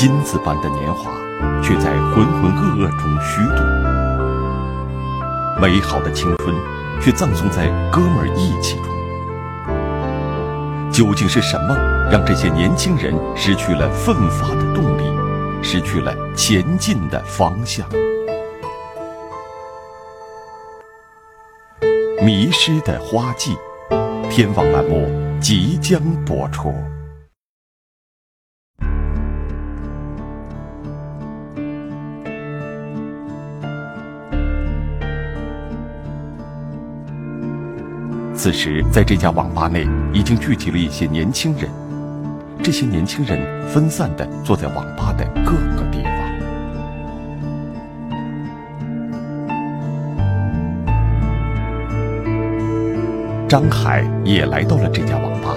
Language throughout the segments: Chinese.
金子般的年华，却在浑浑噩噩中虚度；美好的青春，却葬送在哥们儿义气中。究竟是什么让这些年轻人失去了奋发的动力，失去了前进的方向？迷失的花季，天网栏目即将播出。此时，在这家网吧内，已经聚集了一些年轻人。这些年轻人分散的坐在网吧的各个地方。张海也来到了这家网吧，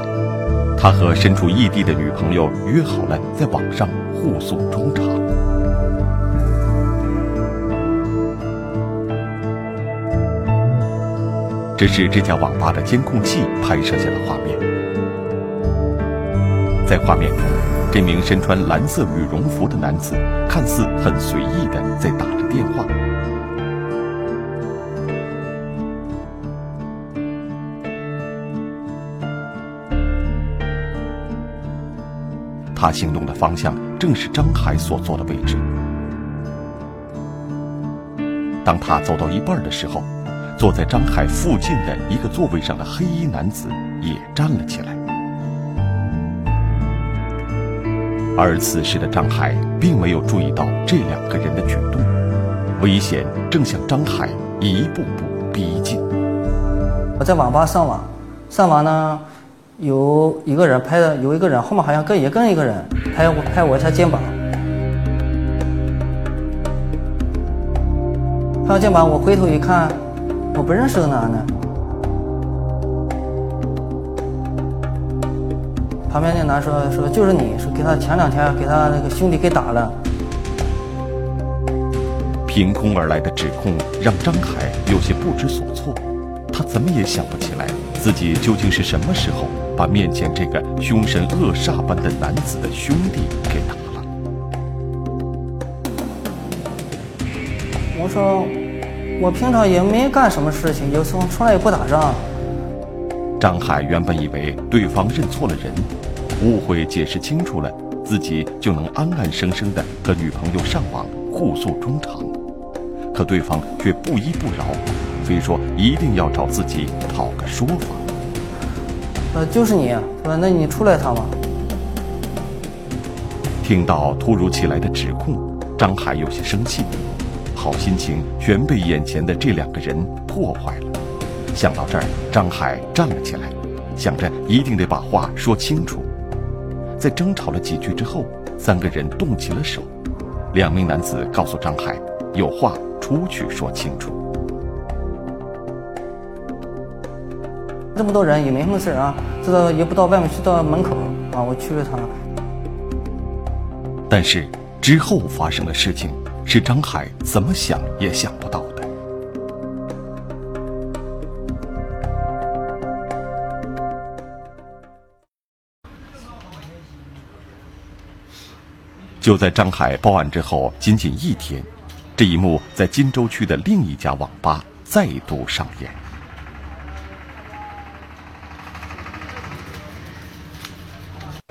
他和身处异地的女朋友约好了在网上互诉衷肠。这是这家网吧的监控器拍摄下的画面。在画面中，这名身穿蓝色羽绒服的男子看似很随意的在打着电话。他行动的方向正是张海所坐的位置。当他走到一半的时候，坐在张海附近的一个座位上的黑衣男子也站了起来，而此时的张海并没有注意到这两个人的举动，危险正向张海一步步逼近。我在网吧上网，上网呢，有一个人拍的，有一个人后面好像跟也跟一个人拍我拍我一下肩膀，拍我肩膀，我回头一看。我不认识个男的，旁边那男说说就是你，说给他前两天给他那个兄弟给打了。凭空而来的指控让张凯有些不知所措，他怎么也想不起来自己究竟是什么时候把面前这个凶神恶煞般的男子的兄弟给打了。我说。我平常也没干什么事情，有时候从来也不打仗。张海原本以为对方认错了人，误会解释清楚了，自己就能安安生生的和女朋友上网互诉衷肠。可对方却不依不饶，非说一定要找自己讨个说法。呃，就是你，说那你出来一趟吧。听到突如其来的指控，张海有些生气。好心情全被眼前的这两个人破坏了。想到这儿，张海站了起来，想着一定得把话说清楚。在争吵了几句之后，三个人动起了手。两名男子告诉张海，有话出去说清楚。这么多人也没什么事啊，这个也不到外面去，到门口啊，我去了趟。但是之后发生的事情。是张海怎么想也想不到的。就在张海报案之后仅仅一天，这一幕在金州区的另一家网吧再度上演。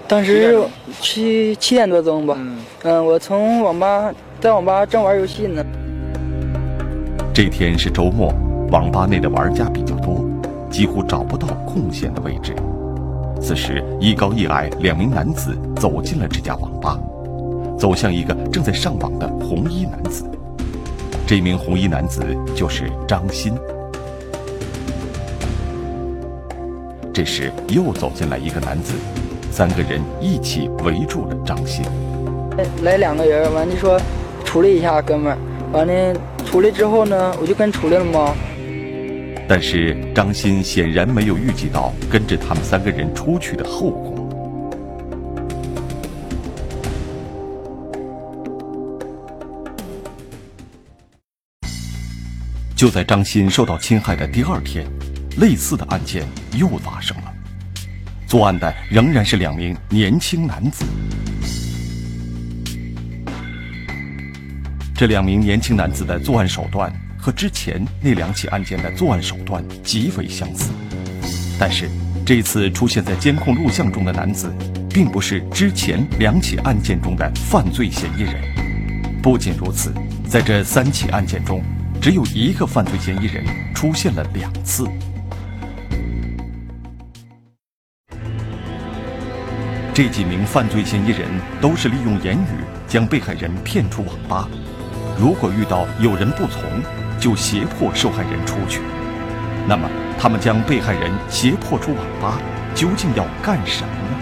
当时七七点多钟吧，嗯，我从网吧在网吧正玩游戏呢。这天是周末，网吧内的玩家比较多，几乎找不到空闲的位置。此时，一高一矮两名男子走进了这家网吧，走向一个正在上网的红衣男子。这名红衣男子就是张鑫。这时，又走进来一个男子。三个人一起围住了张鑫。来两个人，完就说处理一下，哥们儿。完了处理之后呢，我就跟处理了吗？但是张鑫显然没有预计到跟着他们三个人出去的后果。就在张鑫受到侵害的第二天，类似的案件又发生了。作案的仍然是两名年轻男子。这两名年轻男子的作案手段和之前那两起案件的作案手段极为相似，但是这次出现在监控录像中的男子，并不是之前两起案件中的犯罪嫌疑人。不仅如此，在这三起案件中，只有一个犯罪嫌疑人出现了两次。这几名犯罪嫌疑人都是利用言语将被害人骗出网吧。如果遇到有人不从，就胁迫受害人出去。那么，他们将被害人胁迫出网吧，究竟要干什么呢？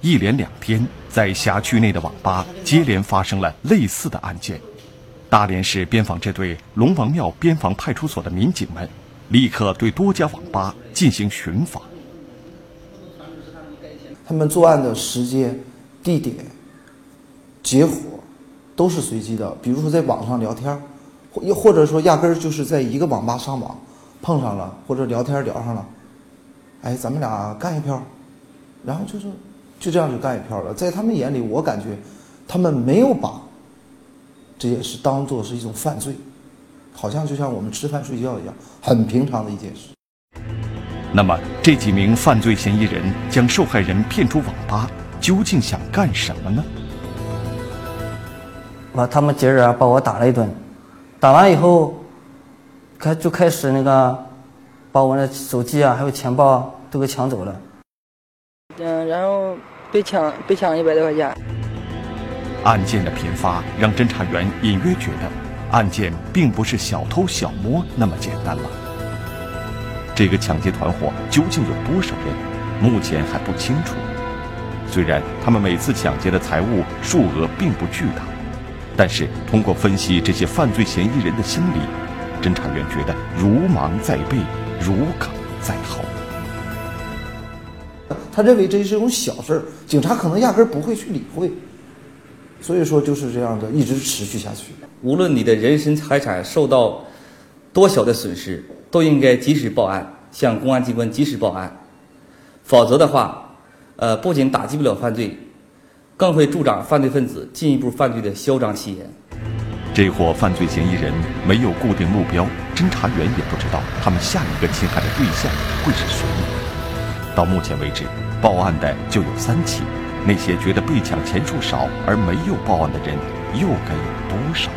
一连两天，在辖区内的网吧接连发生了类似的案件。大连市边防支队龙王庙边防派出所的民警们，立刻对多家网吧进行巡访。他们作案的时间、地点、结果都是随机的。比如说在网上聊天，或又或者说压根儿就是在一个网吧上网碰上了，或者聊天聊上了，哎，咱们俩干一票，然后就是就这样就干一票了。在他们眼里，我感觉他们没有把这件事当做是一种犯罪，好像就像我们吃饭睡觉一样，很平常的一件事。那么，这几名犯罪嫌疑人将受害人骗出网吧，究竟想干什么呢？把，他们几人把我打了一顿，打完以后，开就开始那个，把我的手机啊，还有钱包都给抢走了。嗯，然后被抢被抢一百多块钱。案件的频发让侦查员隐约觉得，案件并不是小偷小摸那么简单了。这个抢劫团伙究竟有多少人，目前还不清楚。虽然他们每次抢劫的财物数额并不巨大，但是通过分析这些犯罪嫌疑人的心理，侦查员觉得如芒在背，如鲠在喉。他认为这是一种小事儿，警察可能压根儿不会去理会，所以说就是这样的，一直持续下去。无论你的人身财产受到多小的损失。都应该及时报案，向公安机关及时报案，否则的话，呃，不仅打击不了犯罪，更会助长犯罪分子进一步犯罪的嚣张气焰。这伙犯罪嫌疑人没有固定目标，侦查员也不知道他们下一个侵害的对象会是谁。到目前为止，报案的就有三起，那些觉得被抢钱数少而没有报案的人，又该有多少？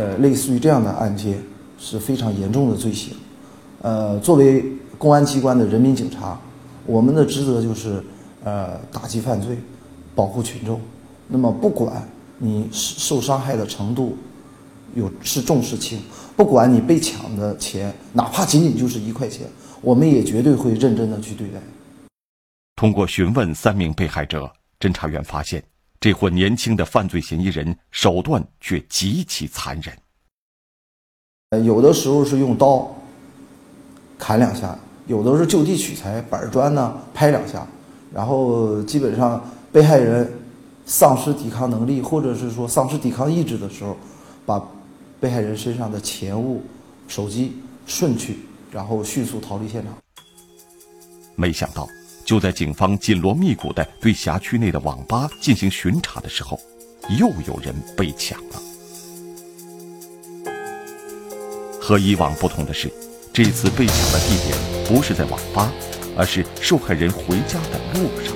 呃，类似于这样的案件是非常严重的罪行。呃，作为公安机关的人民警察，我们的职责就是呃打击犯罪，保护群众。那么，不管你受伤害的程度有是重是轻，不管你被抢的钱哪怕仅仅就是一块钱，我们也绝对会认真的去对待。通过询问三名被害者，侦查员发现。这伙年轻的犯罪嫌疑人手段却极其残忍。呃，有的时候是用刀砍两下，有的是就地取材，板砖呢拍两下，然后基本上被害人丧失抵抗能力或者是说丧失抵抗意志的时候，把被害人身上的钱物、手机顺去，然后迅速逃离现场。没想到。就在警方紧锣密鼓地对辖区内的网吧进行巡查的时候，又有人被抢了。和以往不同的是，这次被抢的地点不是在网吧，而是受害人回家的路上。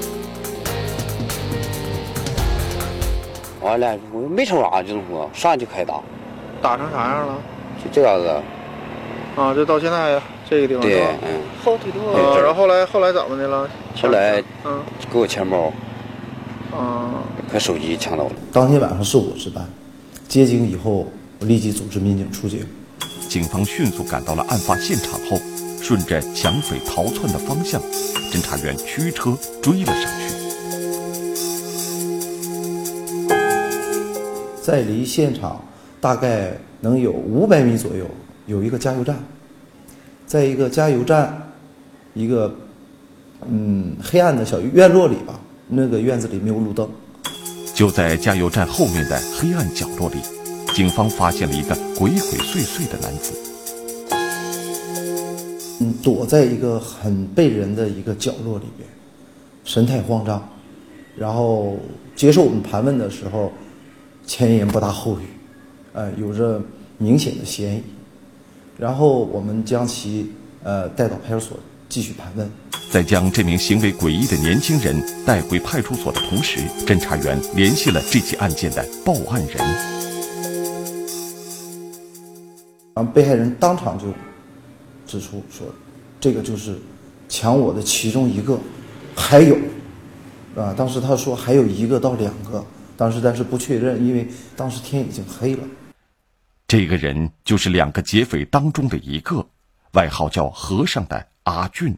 完了，我没瞅啥，就是说上去就开打，打成啥样了？就这样子。啊，这到现在这个地方。对，嗯。后腿肚。啊，然后后来后来怎么的了？后来，嗯，给我钱包，啊，和手机抢走了。当天晚上是我值班，接警以后，我立即组织民警出警。警方迅速赶到了案发现场后，顺着抢匪逃窜的方向，侦查员驱车追了上去。在离现场大概能有五百米左右。有一个加油站，在一个加油站，一个嗯黑暗的小院落里吧，那个院子里没有路灯。就在加油站后面的黑暗角落里，警方发现了一个鬼鬼祟祟的男子。嗯，躲在一个很背人的一个角落里边，神态慌张，然后接受我们盘问的时候，前言不搭后语，呃，有着明显的嫌疑。然后我们将其呃带到派出所继续盘问。在将这名行为诡异的年轻人带回派出所的同时，侦查员联系了这起案件的报案人。然后被害人当场就指出说：“这个就是抢我的其中一个，还有，啊，当时他说还有一个到两个，当时但是不确认，因为当时天已经黑了。这个人就是两个劫匪当中的一个，外号叫和尚的阿俊。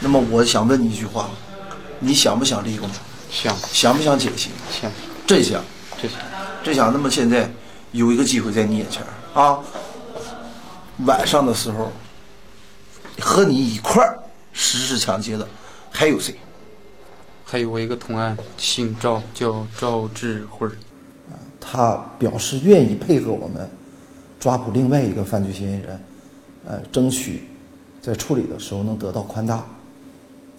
那么我想问你一句话，你想不想立功？想想不想减刑？想真想，真想真想。那么现在有一个机会在你眼前啊，晚上的时候和你一块儿实施抢劫的还有谁？还有我一个同案，姓赵，叫赵志辉儿。他表示愿意配合我们抓捕另外一个犯罪嫌疑人，呃，争取在处理的时候能得到宽大。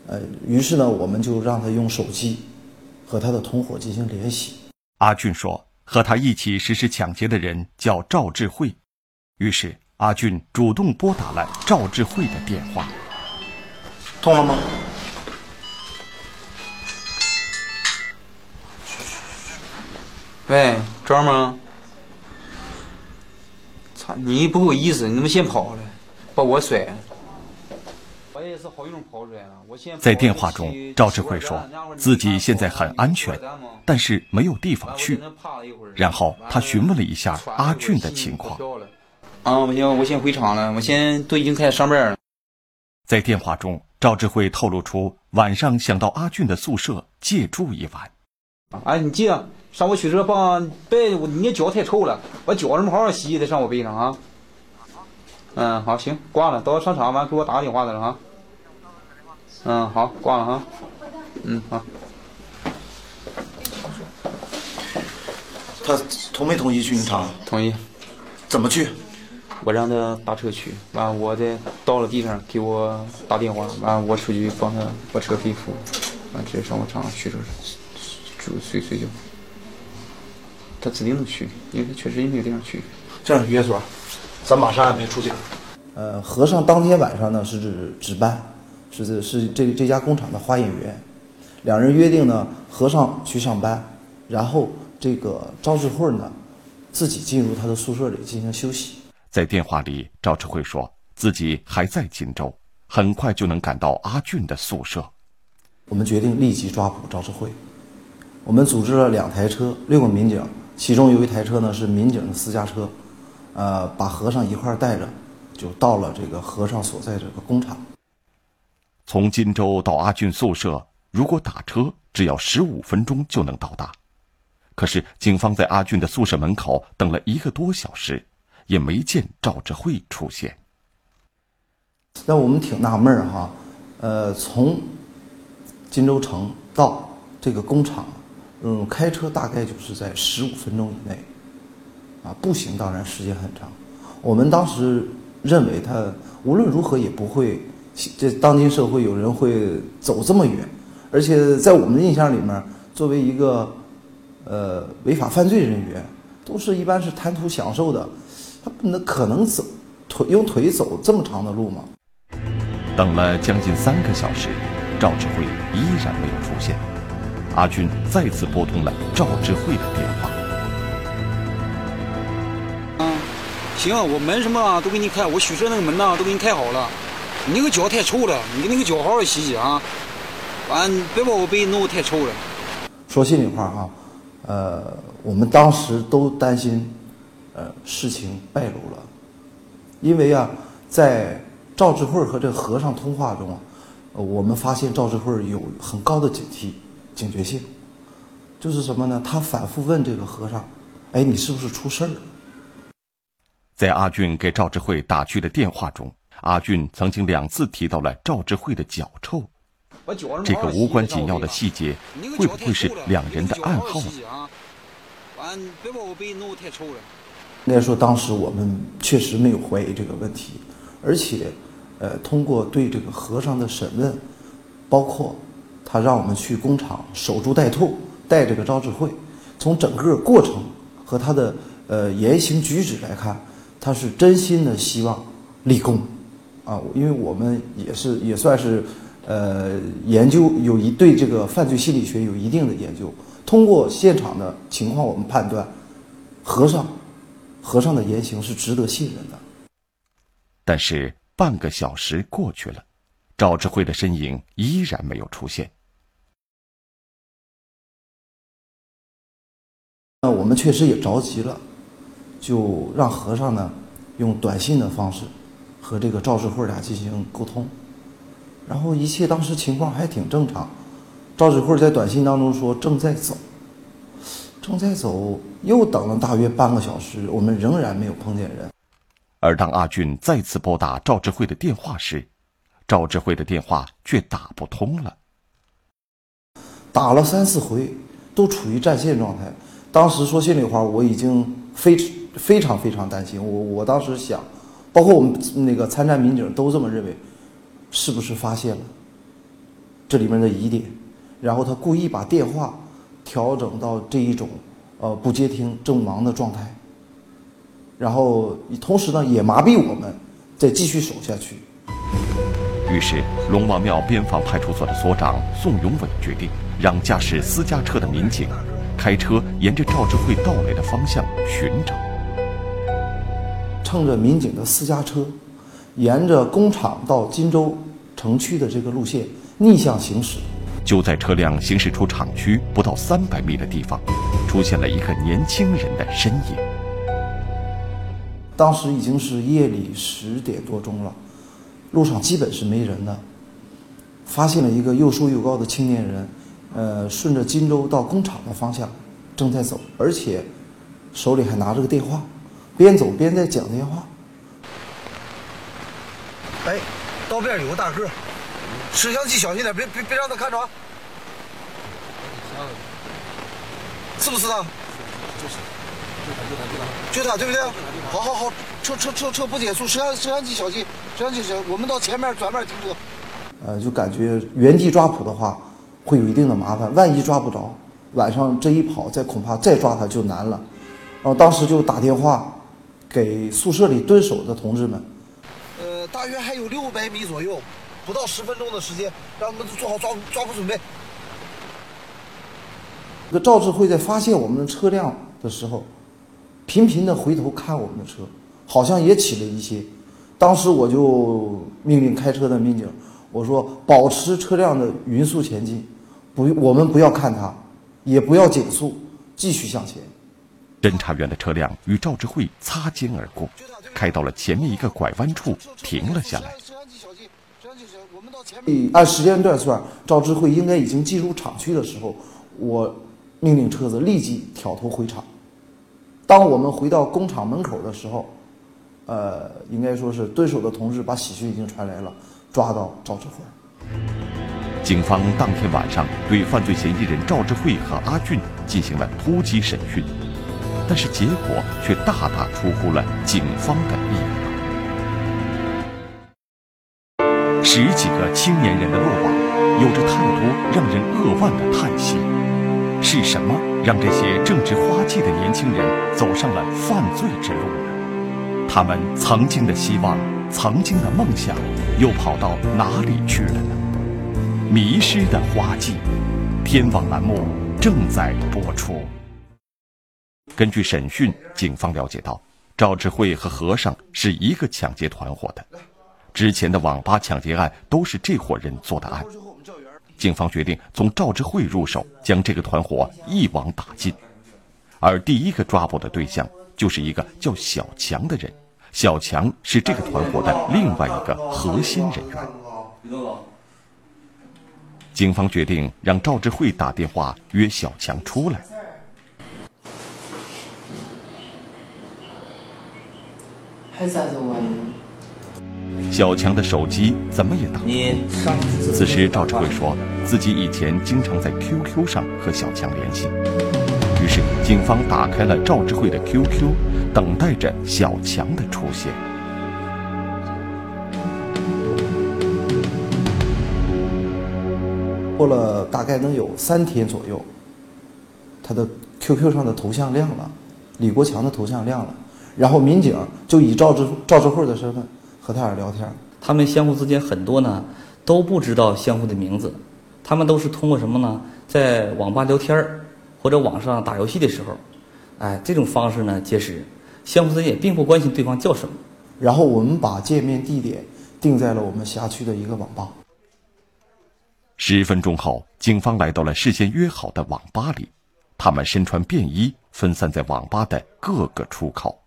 呃，于是呢，我们就让他用手机和他的同伙进行联系。阿俊说，和他一起实施抢劫的人叫赵智慧，于是阿俊主动拨打了赵智慧的电话。通了吗？喂，赵吗？操，你不够意思，你怎么先跑了，把我甩了？我也是好运跑出来了，我先在电话中，赵智慧说自己现在很安全，但是没有地方去。然后他询问了一下阿俊的情况。啊，不行我先回厂了，我先都已经开始上班了。在电话中，赵智慧透露出晚上想到阿俊的宿舍借住一晚。哎，你记得上我取车帮别，你脚太臭了，把脚什么好好洗，再上我背上啊。嗯，好，行，挂了，到商场完给我打个电话得了啊。嗯，好，挂了啊。嗯，好。他同没同意去你厂？同意。怎么去？我让他打车去，完我再到了地上给我打电话，完我出去帮他把车费付，完直接上我厂取车住睡睡觉。他指定能去，因为他确实也没有地方去。这样，于所，咱马上安排出警。呃，和尚当天晚上呢是值值班，是是这这家工厂的花演员，两人约定呢，和尚去上班，然后这个赵志慧呢，自己进入他的宿舍里进行休息。在电话里，赵志慧说自己还在锦州，很快就能赶到阿俊的宿舍。我们决定立即抓捕赵志慧。我们组织了两台车，六个民警，其中有一台车呢是民警的私家车，呃，把和尚一块儿带着，就到了这个和尚所在这个工厂。从金州到阿俊宿舍，如果打车，只要十五分钟就能到达。可是警方在阿俊的宿舍门口等了一个多小时。也没见赵志慧出现。那我们挺纳闷儿哈，呃，从金州城到这个工厂，嗯，开车大概就是在十五分钟以内，啊，步行当然时间很长。我们当时认为他无论如何也不会，这当今社会有人会走这么远，而且在我们的印象里面，作为一个呃违法犯罪人员，都是一般是贪图享受的。那可能走腿用腿走这么长的路吗？等了将近三个小时，赵智慧依然没有出现。阿军再次拨通了赵智慧的电话。嗯，行，我门什么都给你开，我宿舍那个门呐都给你开好了。你那个脚太臭了，你那个脚好好洗洗啊。完，别把我被弄得太臭了。说心里话啊，呃，我们当时都担心。呃，事情败露了，因为啊，在赵智慧和这和尚通话中，呃，我们发现赵智慧有很高的警惕、警觉性，就是什么呢？他反复问这个和尚：“哎，你是不是出事儿了？”在阿俊给赵智慧打去的电话中，阿俊曾经两次提到了赵智慧的脚臭，这个无关紧要的细节，会不会是两人的暗号呢？完，别把我被弄得太臭了。应该说，当时我们确实没有怀疑这个问题，而且，呃，通过对这个和尚的审问，包括他让我们去工厂守株待兔，带这个赵志慧，从整个过程和他的呃言行举止来看，他是真心的希望立功，啊，因为我们也是也算是呃研究有一对这个犯罪心理学有一定的研究，通过现场的情况，我们判断和尚和尚的言行是值得信任的。但是半个小时过去了，赵志慧的身影依然没有出现。那我们确实也着急了，就让和尚呢用短信的方式和这个赵志慧俩进行沟通，然后一切当时情况还挺正常。赵志慧在短信当中说正在走，正在走，又等了大约半个小时，我们仍然没有碰见人。而当阿俊再次拨打赵志慧的电话时，赵志慧的电话却打不通了。打了三四回，都处于占线状态。当时说心里话，我已经非非常非常担心。我我当时想，包括我们那个参战民警都这么认为，是不是发现了这里面的疑点？然后他故意把电话调整到这一种呃不接听正忙的状态。然后，同时呢，也麻痹我们，再继续守下去。于是，龙王庙边防派出所的所长宋永伟决定，让驾驶私家车的民警开车沿着赵志慧到来的方向寻找。乘着民警的私家车，沿着工厂到金州城区的这个路线逆向行驶。就在车辆行驶出厂区不到三百米的地方，出现了一个年轻人的身影。当时已经是夜里十点多钟了，路上基本是没人的。发现了一个又瘦又高的青年人，呃，顺着金州到工厂的方向正在走，而且手里还拿着个电话，边走边在讲电话。哎，道边有个大个，摄像机小心点，别别别让他看着。是不是他？就是，就他，就他，就他，就他，对不对？好好好，车车车车不减速，摄像摄像机小心，摄像机小心，我们到前面转弯停车。呃，就感觉原地抓捕的话，会有一定的麻烦。万一抓不着，晚上这一跑，再恐怕再抓他就难了。然后当时就打电话给宿舍里蹲守的同志们。呃，大约还有六百米左右，不到十分钟的时间，让他们做好抓抓捕准备。这个赵志慧在发现我们的车辆的时候。频频的回头看我们的车，好像也起了一些。当时我就命令开车的民警，我说保持车辆的匀速前进，不，我们不要看他，也不要减速，继续向前。侦查员的车辆与赵志慧擦肩而过，开到了前面一个拐弯处，停了下来。按时间段算，赵志慧应该已经进入厂区的时候，我命令车子立即挑头回厂。当我们回到工厂门口的时候，呃，应该说是蹲守的同志把喜讯已经传来了，抓到赵志慧。警方当天晚上对犯罪嫌疑人赵志慧和阿俊进行了突击审讯，但是结果却大大出乎了警方的意料。十几个青年人的落网，有着太多让人扼腕的叹息。是什么让这些正值花季的年轻人走上了犯罪之路呢？他们曾经的希望、曾经的梦想，又跑到哪里去了呢？迷失的花季，天网栏目正在播出。根据审讯，警方了解到，赵志慧和和尚是一个抢劫团伙的，之前的网吧抢劫案都是这伙人做的案。警方决定从赵志慧入手，将这个团伙一网打尽。而第一个抓捕的对象就是一个叫小强的人。小强是这个团伙的另外一个核心人员。警方决定让赵志慧打电话约小强出来。还咋子玩？小强的手机怎么也打不通。此时，赵志慧说自己以前经常在 QQ 上和小强联系。于是，警方打开了赵志慧的 QQ，等待着小强的出现。过了大概能有三天左右，他的 QQ 上的头像亮了，李国强的头像亮了，然后民警就以赵志赵志慧的身份和他俩聊天。他们相互之间很多呢都不知道相互的名字，他们都是通过什么呢？在网吧聊天儿或者网上打游戏的时候，哎，这种方式呢结识，相互之间也并不关心对方叫什么。然后我们把见面地点定在了我们辖区的一个网吧。十分钟后，警方来到了事先约好的网吧里，他们身穿便衣，分散在网吧的各个出口。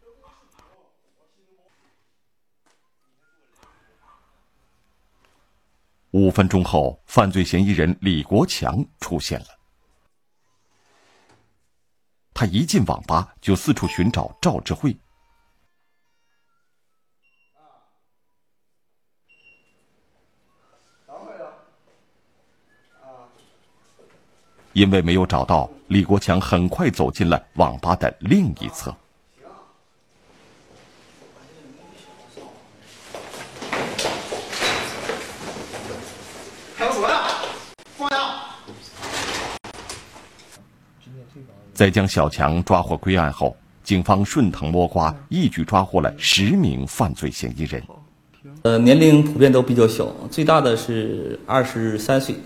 五分钟后，犯罪嫌疑人李国强出现了。他一进网吧就四处寻找赵志慧。因为没有找到，李国强很快走进了网吧的另一侧。在将小强抓获归案后，警方顺藤摸瓜，一举抓获了十名犯罪嫌疑人。呃，年龄普遍都比较小，最大的是二十三岁。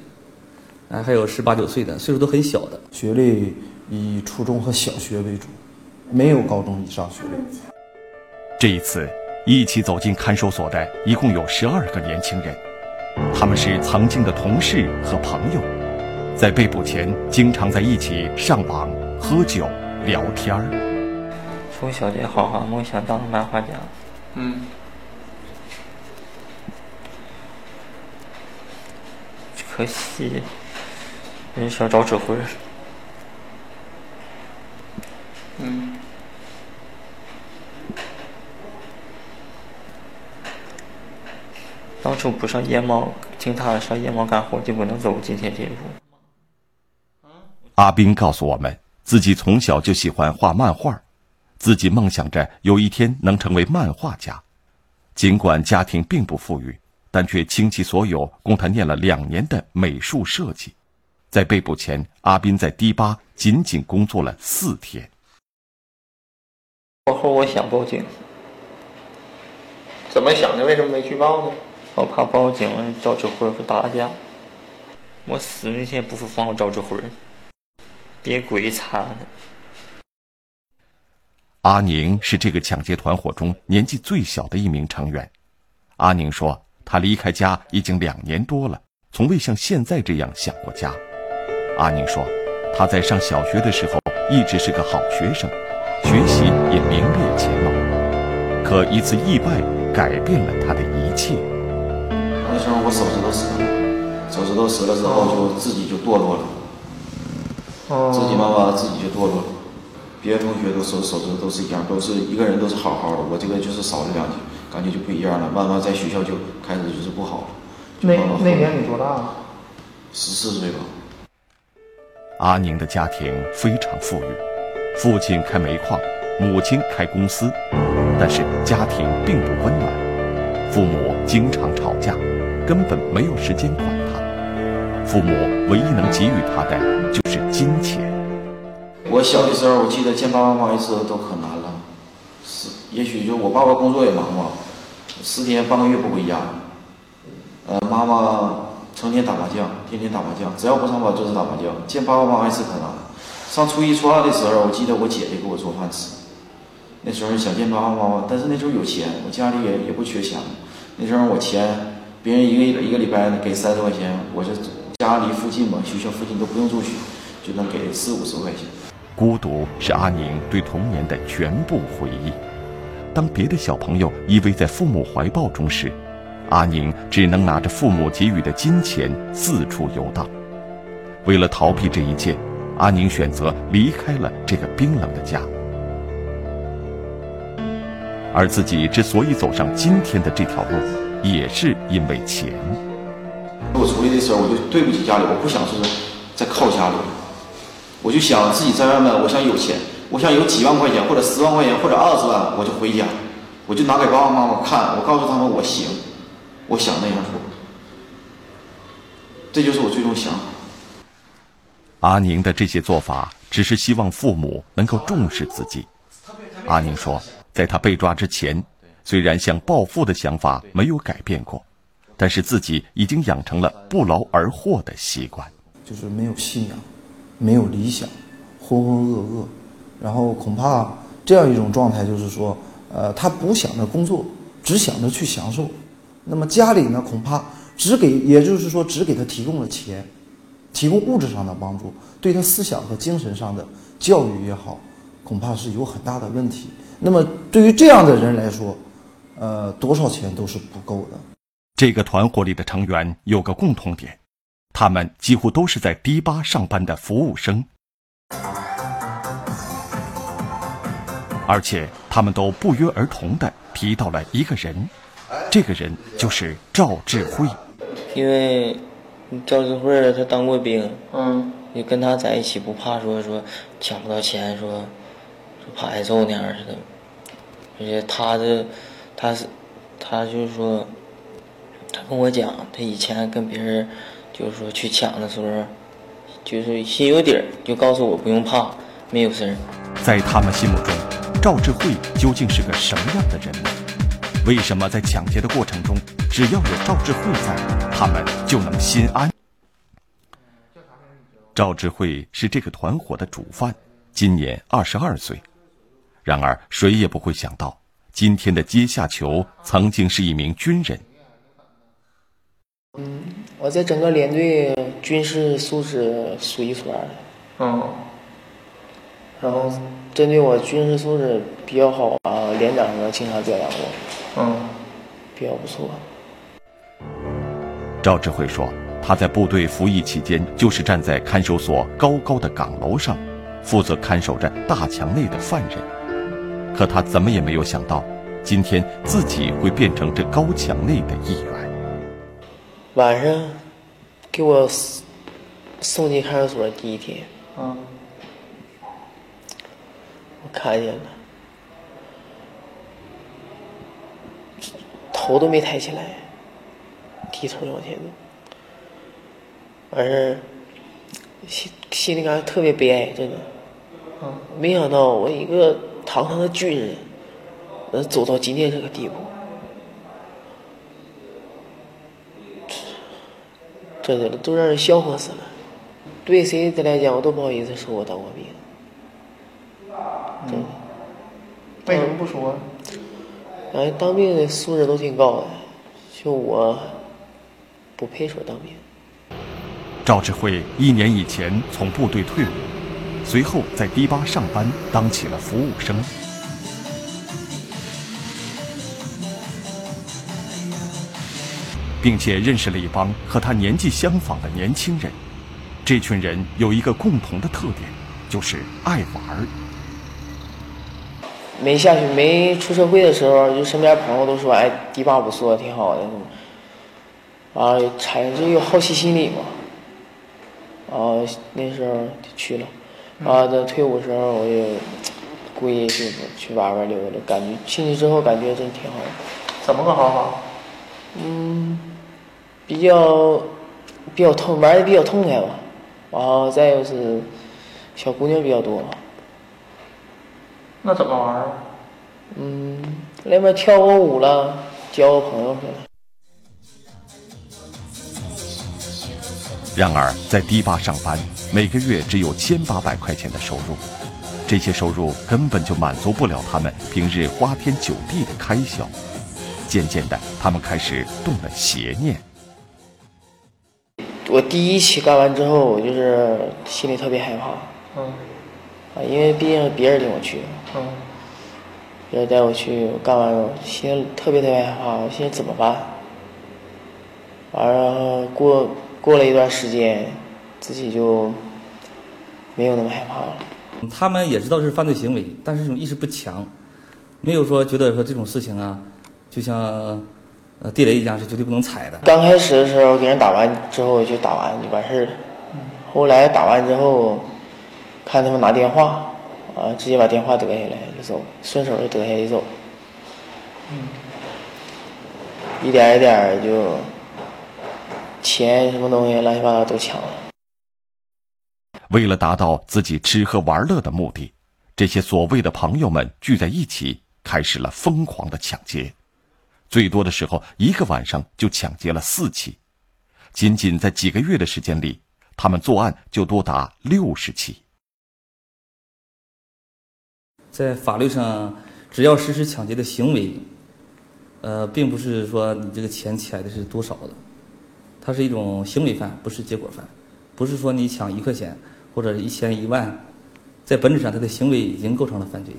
哎，还有十八九岁的，岁数都很小的，学历以初中和小学为主，没有高中以上学历。这一次，一起走进看守所的一共有十二个年轻人，他们是曾经的同事和朋友，在被捕前经常在一起上网、喝酒、聊天儿。从小就好好梦想当漫画家。嗯。可惜。人小赵志辉。嗯。当初不上夜猫，听他上夜猫干活，就不能走今天这一步。阿斌告诉我们，自己从小就喜欢画漫画，自己梦想着有一天能成为漫画家。尽管家庭并不富裕，但却倾其所有供他念了两年的美术设计。在被捕前，阿斌在迪吧仅仅工作了四天。过后我想报警，怎么想的？为什么没去报呢？我怕报警赵志辉会打架。我死那天不放我赵志辉，别鬼惨了。阿宁是这个抢劫团伙中年纪最小的一名成员。阿宁说，他离开家已经两年多了，从未像现在这样想过家。阿宁说：“他在上小学的时候一直是个好学生，学习也名列前茅。可一次意外改变了他的一切。那时候我手指头折了，手指头折了之后就自己就堕落了，自己慢慢自己就堕落了。别的同学都手手指头都是一样，都是一个人都是好好的，我这个就是少了两节，感觉就不一样了。慢慢在学校就开始就是不好了。那那年你多大？十四岁吧。”阿宁的家庭非常富裕，父亲开煤矿，母亲开公司，但是家庭并不温暖，父母经常吵架，根本没有时间管他。父母唯一能给予他的就是金钱。我小的时候，我记得见爸爸妈妈一次都可难了，是也许就我爸爸工作也忙吧，十天半个月不回家，呃，妈妈。成天打麻将，天天打麻将，只要不上班就是打麻将。见爸爸妈妈一次可难。上初一、初二的时候，我记得我姐姐给我做饭吃。那时候想见爸爸妈妈，但是那时候有钱，我家里也也不缺钱。那时候我钱，别人一个一个礼拜给三十块钱，我这家离附近嘛，学校附近都不用住学，就能给四五十块钱。孤独是阿宁对童年的全部回忆。当别的小朋友依偎在父母怀抱中时，阿宁只能拿着父母给予的金钱四处游荡。为了逃避这一切，阿宁选择离开了这个冰冷的家。而自己之所以走上今天的这条路，也是因为钱。我出来的时候，我就对不起家里，我不想是再靠家里，我就想自己在外面，我想有钱，我想有几万块钱或者十万块钱或者二十万，我就回家，我就拿给爸爸妈妈看，我告诉他们我行。我想那样做，这就是我最终想法。阿宁的这些做法，只是希望父母能够重视自己。阿宁说，在他被抓之前，虽然想暴富的想法没有改变过，但是自己已经养成了不劳而获的习惯。就是没有信仰，没有理想，浑浑噩噩，然后恐怕这样一种状态，就是说，呃，他不想着工作，只想着去享受。那么家里呢，恐怕只给，也就是说，只给他提供了钱，提供物质上的帮助，对他思想和精神上的教育也好，恐怕是有很大的问题。那么对于这样的人来说，呃，多少钱都是不够的。这个团伙里的成员有个共同点。他们几乎都是在迪吧上班的服务生，而且他们都不约而同的提到了一个人，这个人就是赵志慧。因为赵志慧他当过兵，嗯，你跟他在一起不怕说说抢不到钱，说说怕挨揍那样似的，而且他的他是他就是说，他跟我讲，他以前跟别人。就是说去抢的时候，就是心有底儿，就告诉我不用怕，没有事儿。在他们心目中，赵志慧究竟是个什么样的人呢？为什么在抢劫的过程中，只要有赵志慧在，他们就能心安？赵志慧是这个团伙的主犯，今年二十二岁。然而，谁也不会想到，今天的阶下囚曾经是一名军人。嗯，我在整个连队军事素质数一数二的。嗯。然后针对我军事素质比较好啊，连长呢经常表扬我。嗯。比较不错。赵志慧说，他在部队服役期间，就是站在看守所高高的岗楼上，负责看守着大墙内的犯人。可他怎么也没有想到，今天自己会变成这高墙内的一员。晚上给我送进看守所第一天，嗯，我看见了，头都没抬起来，低头往前走，完事儿心心里感觉特别悲哀，真的，嗯，没想到我一个堂堂的军人，能走到今天这个地步。真的都让人笑话死了。对谁的来讲，我都不好意思说我当过兵。真的。为什么不说？哎，当兵的素质都挺高的，就我不配说当兵。赵志慧一年以前从部队退伍，随后在迪吧上班，当起了服务生。并且认识了一帮和他年纪相仿的年轻人，这群人有一个共同的特点，就是爱玩儿。没下去、没出社会的时候，就身边朋友都说：“哎，迪吧不错，挺好的。”完啊，产生这个好奇心理嘛。啊，那时候就去了。啊，在退伍时候，我也故意去去玩玩溜溜，感觉进去之后感觉真挺好的。怎么个好法？嗯。比较比较痛，玩的比较痛快吧，然后再就是小姑娘比较多。那怎么玩？嗯，那边跳过舞了，交个朋友去了。然而，在迪吧上班，每个月只有千八百块钱的收入，这些收入根本就满足不了他们平日花天酒地的开销。渐渐的，他们开始动了邪念。我第一期干完之后，我就是心里特别害怕，嗯，啊，因为毕竟是别人领我去，嗯，别人带我去干完，心里特别特别害怕，我心里怎么办？完了过过了一段时间，自己就没有那么害怕了。他们也知道是犯罪行为，但是这种意识不强，没有说觉得说这种事情啊，就像。呃，地雷一样是绝对不能踩的。刚开始的时候给人打完之后就打完就完事儿了，后来打完之后，看他们拿电话，啊，直接把电话得下来就走，顺手就得下来就走。嗯，一点一点就钱什么东西乱七八糟都抢了。为了达到自己吃喝玩乐的目的，这些所谓的朋友们聚在一起，开始了疯狂的抢劫。最多的时候，一个晚上就抢劫了四起。仅仅在几个月的时间里，他们作案就多达六十起。在法律上，只要实施抢劫的行为，呃，并不是说你这个钱抢的是多少的，它是一种行为犯，不是结果犯，不是说你抢一块钱或者一千一万，在本质上他的行为已经构成了犯罪。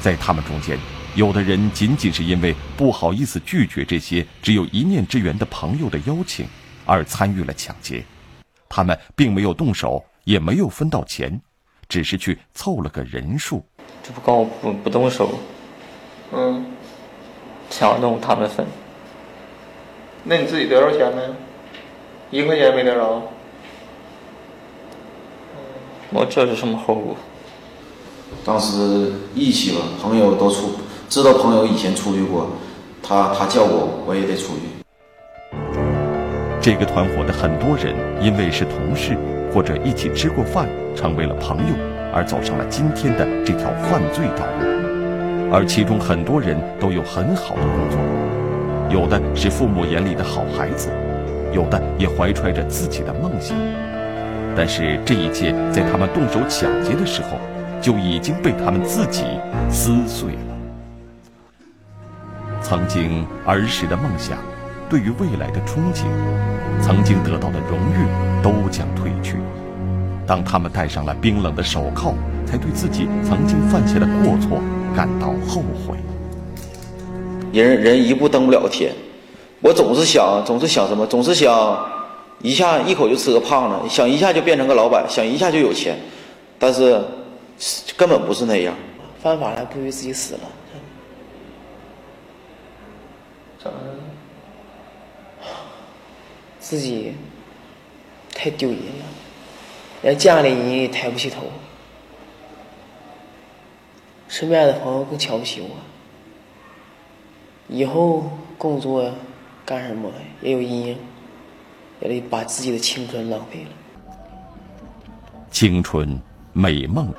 在他们中间，有的人仅仅是因为不好意思拒绝这些只有一面之缘的朋友的邀请，而参与了抢劫。他们并没有动手，也没有分到钱。只是去凑了个人数，这不告我不不动手，嗯，想要弄他们分。那你自己得着钱没？一块钱没得着。我这是什么后果？当时义气吧，朋友都出，知道朋友以前出去过，他他叫我，我也得出去。这个团伙的很多人因为是同事。或者一起吃过饭，成为了朋友，而走上了今天的这条犯罪道路。而其中很多人都有很好的工作，有的是父母眼里的好孩子，有的也怀揣着自己的梦想。但是这一切在他们动手抢劫的时候，就已经被他们自己撕碎了。曾经儿时的梦想。对于未来的憧憬，曾经得到的荣誉都将褪去。当他们戴上了冰冷的手铐，才对自己曾经犯下的过错感到后悔。人人一步登不了天，我总是想，总是想什么？总是想一下一口就吃个胖子，想一下就变成个老板，想一下就有钱。但是根本不是那样。犯法了，不如自己死了。咋了？自己太丢人了，连家里人也抬不起头，身边的朋友更瞧不起我。以后工作干什么也有阴影，也得把自己的青春浪费了。青春、美梦、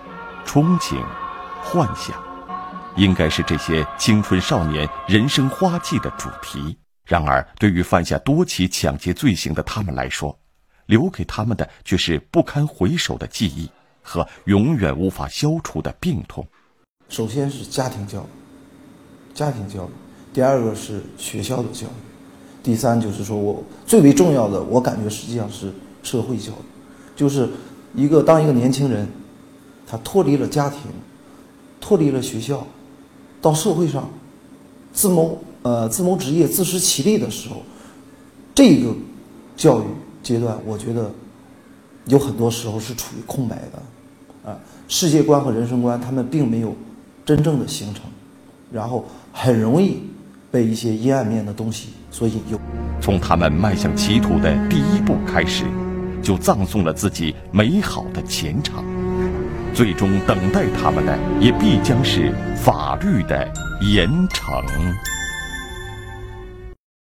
憧憬、幻想，应该是这些青春少年人生花季的主题。然而，对于犯下多起抢劫罪行的他们来说，留给他们的却是不堪回首的记忆和永远无法消除的病痛。首先是家庭教育，家庭教育；第二个是学校的教育；第三就是说我最为重要的，我感觉实际上是社会教育，就是一个当一个年轻人，他脱离了家庭，脱离了学校，到社会上自谋。呃，自谋职业、自食其力的时候，这个教育阶段，我觉得有很多时候是处于空白的，啊，世界观和人生观他们并没有真正的形成，然后很容易被一些阴暗面的东西所引诱。从他们迈向歧途的第一步开始，就葬送了自己美好的前程，最终等待他们的也必将是法律的严惩。